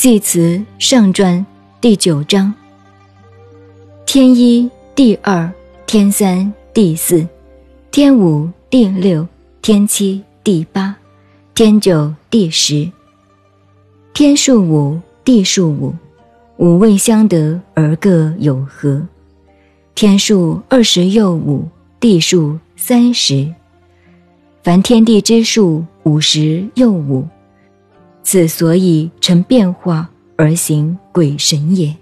系辞上传第九章。天一、第二、天三、第四、天五、第六、天七、第八、天九、第十。天数五，地数五，五位相得而各有合。天数二十又五，地数三十。凡天地之数五十又五。此所以成变化而行鬼神也。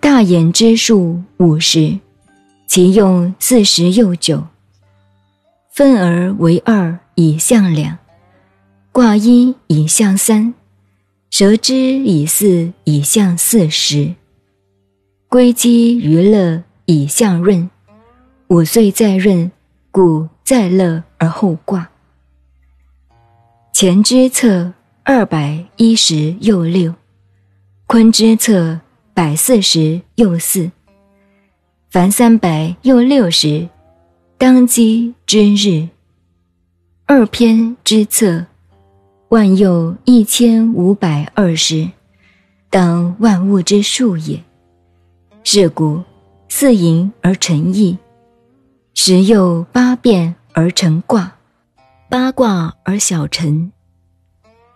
大眼之数五十，其用四十又九。分而为二以象两，卦一以象三，蛇之以四以象四十。归积于乐以象润，五岁在润，故在乐而后卦。乾之策二百一十又六，坤之策百四十又四，凡三百又六十，当机之日。二篇之策，万又一千五百二十，当万物之数也。是故四淫而成义，十又八变而成卦。八卦而小成，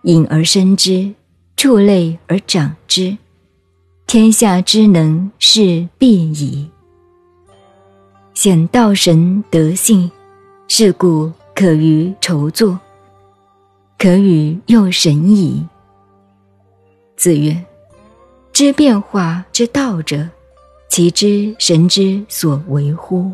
隐而生之，畜类而长之，天下之能是必矣。显道神德性，是故可于筹作，可与用神矣。子曰：知变化之道者，其知神之所为乎？